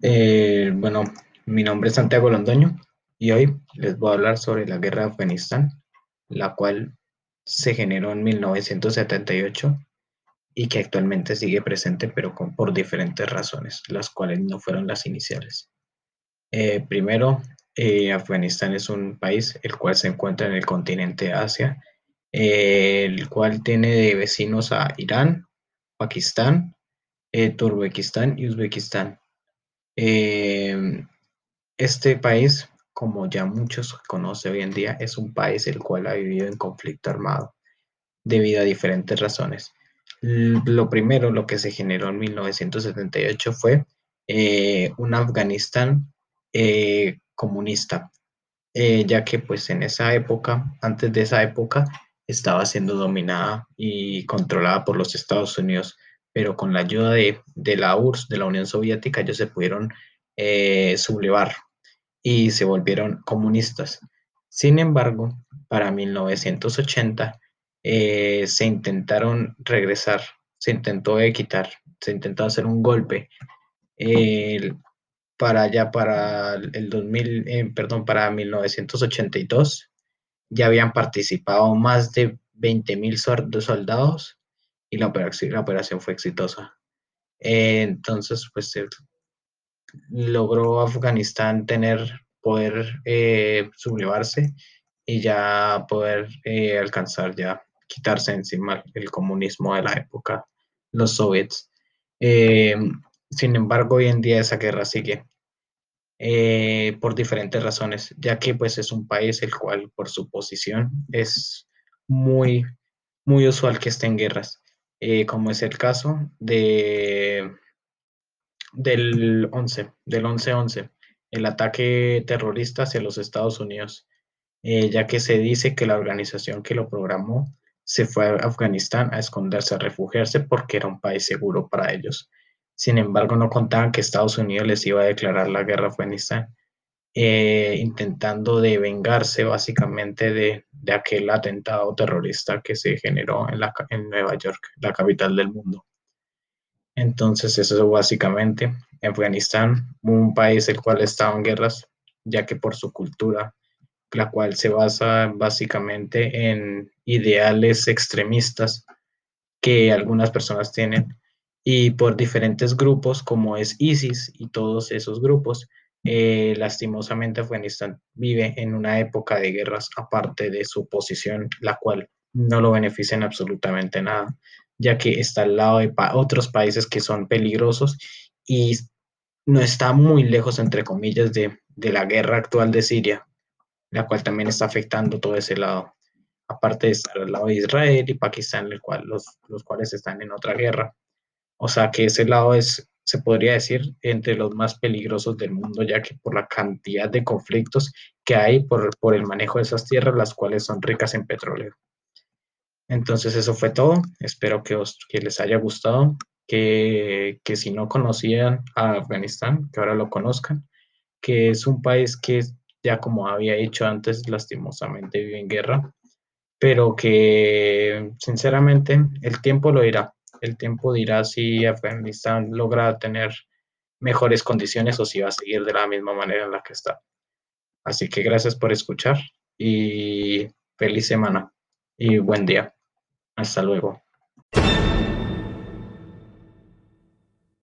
Eh, bueno, mi nombre es Santiago Londoño y hoy les voy a hablar sobre la guerra de Afganistán, la cual se generó en 1978 y que actualmente sigue presente, pero con, por diferentes razones, las cuales no fueron las iniciales. Eh, primero, eh, Afganistán es un país el cual se encuentra en el continente Asia, el cual tiene vecinos a Irán, Pakistán, Turkmenistán y Uzbekistán Em, este país, como ya muchos conocen hoy en día, es un país el cual ha vivido en conflicto armado debido a diferentes razones. Lo primero, lo que se generó en 1978 fue eh, un Afganistán eh, comunista, eh, ya que pues en esa época, antes de esa época, estaba siendo dominada y controlada por los Estados Unidos pero con la ayuda de, la URSS, de la Unión Soviética, ellos se pudieron eh, sublevar y se volvieron comunistas. Sin embargo, para 1980 eh, se intentaron regresar, se intentó quitar, se intentó hacer un golpe para allá, para el 2000, eh, perdón, para 1982, ya habían participado más de 20.000 soldados y la operación, la operación fue exitosa. entonces, pues logró Afganistán tener, poder eh, sublevarse y ya poder eh, alcanzar, ya quitarse encima el comunismo de la época, los soviets. Eh, sin embargo, hoy en día esa guerra sigue por diferentes razones, ya que pues es un país el cual por su posición es muy, muy usual que esté en guerras. Eh, como es el caso de, del 11, del 11-11, el ataque terrorista hacia los Estados Unidos, eh, ya que se dice que la organización que lo programó se fue a Afganistán a esconderse, a refugiarse porque era un país seguro para ellos. Sin embargo, no contaban que Estados Unidos les iba a declarar la guerra a Afganistán eh, intentando de vengarse básicamente de, aquel atentado terrorista que se generó en, la, en Nueva York, la capital del mundo. Entonces, eso es básicamente Afganistán, un país el cual estaba en guerras, ya que por su cultura, la cual se basa básicamente en ideales extremistas que algunas personas tienen, y por diferentes grupos como es ISIS y todos esos grupos eh, lastimosamente, Afganistán vive en una época de guerras aparte de su posición, la cual no lo beneficia en absolutamente nada, ya que está al lado de otros países que son peligrosos y no está muy lejos, entre comillas, de, la guerra actual de Siria, la cual también está afectando todo ese lado, aparte de estar al lado de Israel y Pakistán, el cual, los, los cuales están en otra guerra. O sea que ese lado es se podría decir, entre los más peligrosos del mundo, ya que por la cantidad de conflictos que hay por, por el manejo de esas tierras, las cuales son ricas en petróleo. Entonces eso fue todo. Espero que, os, que les haya gustado, que, que si no conocían a Afganistán, que ahora lo conozcan, que es un país que ya como había dicho antes, lastimosamente vive en guerra, pero que sinceramente el tiempo lo irá el tiempo dirá si Afganistán logra tener mejores condiciones o si va a seguir de la misma manera en la que está. Así que gracias por escuchar y feliz semana y buen día. Hasta luego.